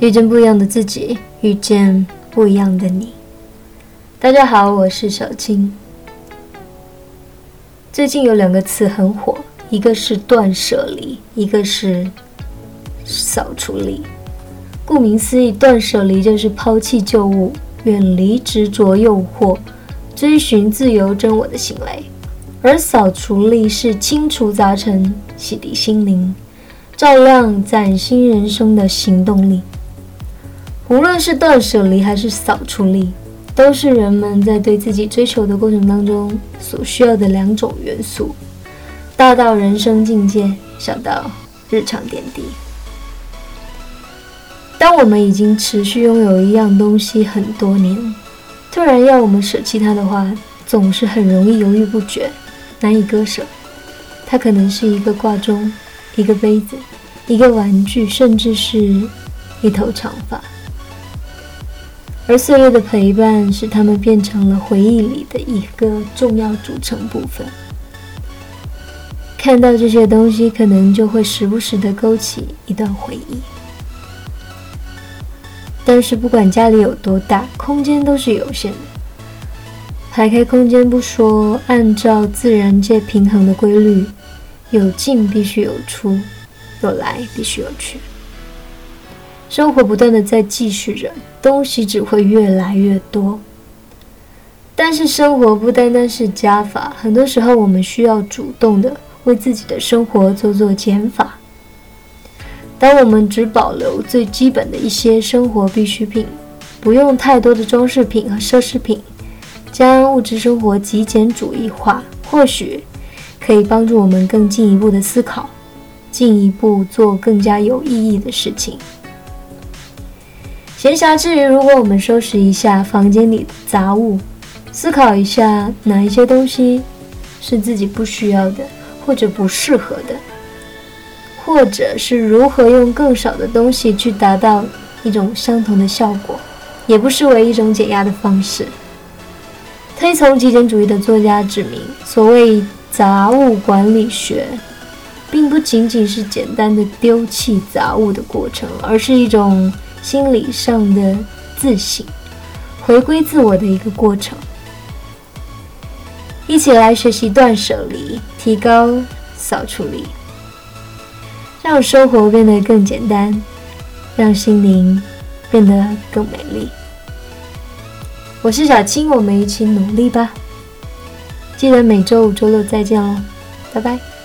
遇见不一样的自己，遇见不一样的你。大家好，我是小青。最近有两个词很火，一个是断舍离，一个是扫除力。顾名思义，断舍离就是抛弃旧物，远离执着诱惑，追寻自由真我的行为；而扫除力是清除杂尘，洗涤心灵，照亮崭新人生的行动力。无论是断舍离还是扫除力，都是人们在对自己追求的过程当中所需要的两种元素，大到人生境界，小到日常点滴。当我们已经持续拥有一样东西很多年，突然要我们舍弃它的话，总是很容易犹豫不决，难以割舍。它可能是一个挂钟，一个杯子，一个玩具，甚至是一头长发。而岁月的陪伴，使他们变成了回忆里的一个重要组成部分。看到这些东西，可能就会时不时的勾起一段回忆。但是不管家里有多大，空间都是有限的。排开空间不说，按照自然界平衡的规律，有进必须有出，有来必须有去。生活不断的在继续着，东西只会越来越多。但是生活不单单是加法，很多时候我们需要主动的为自己的生活做做减法。当我们只保留最基本的一些生活必需品，不用太多的装饰品和奢侈品，将物质生活极简主义化，或许可以帮助我们更进一步的思考，进一步做更加有意义的事情。闲暇之余，如果我们收拾一下房间里的杂物，思考一下哪一些东西是自己不需要的，或者不适合的，或者是如何用更少的东西去达到一种相同的效果，也不失为一种减压的方式。推崇极简主义的作家指明，所谓杂物管理学，并不仅仅是简单的丢弃杂物的过程，而是一种。心理上的自省、回归自我的一个过程，一起来学习断舍离，提高扫除力，让生活变得更简单，让心灵变得更美丽。我是小青，我们一起努力吧！记得每周五、周六再见哦，拜拜。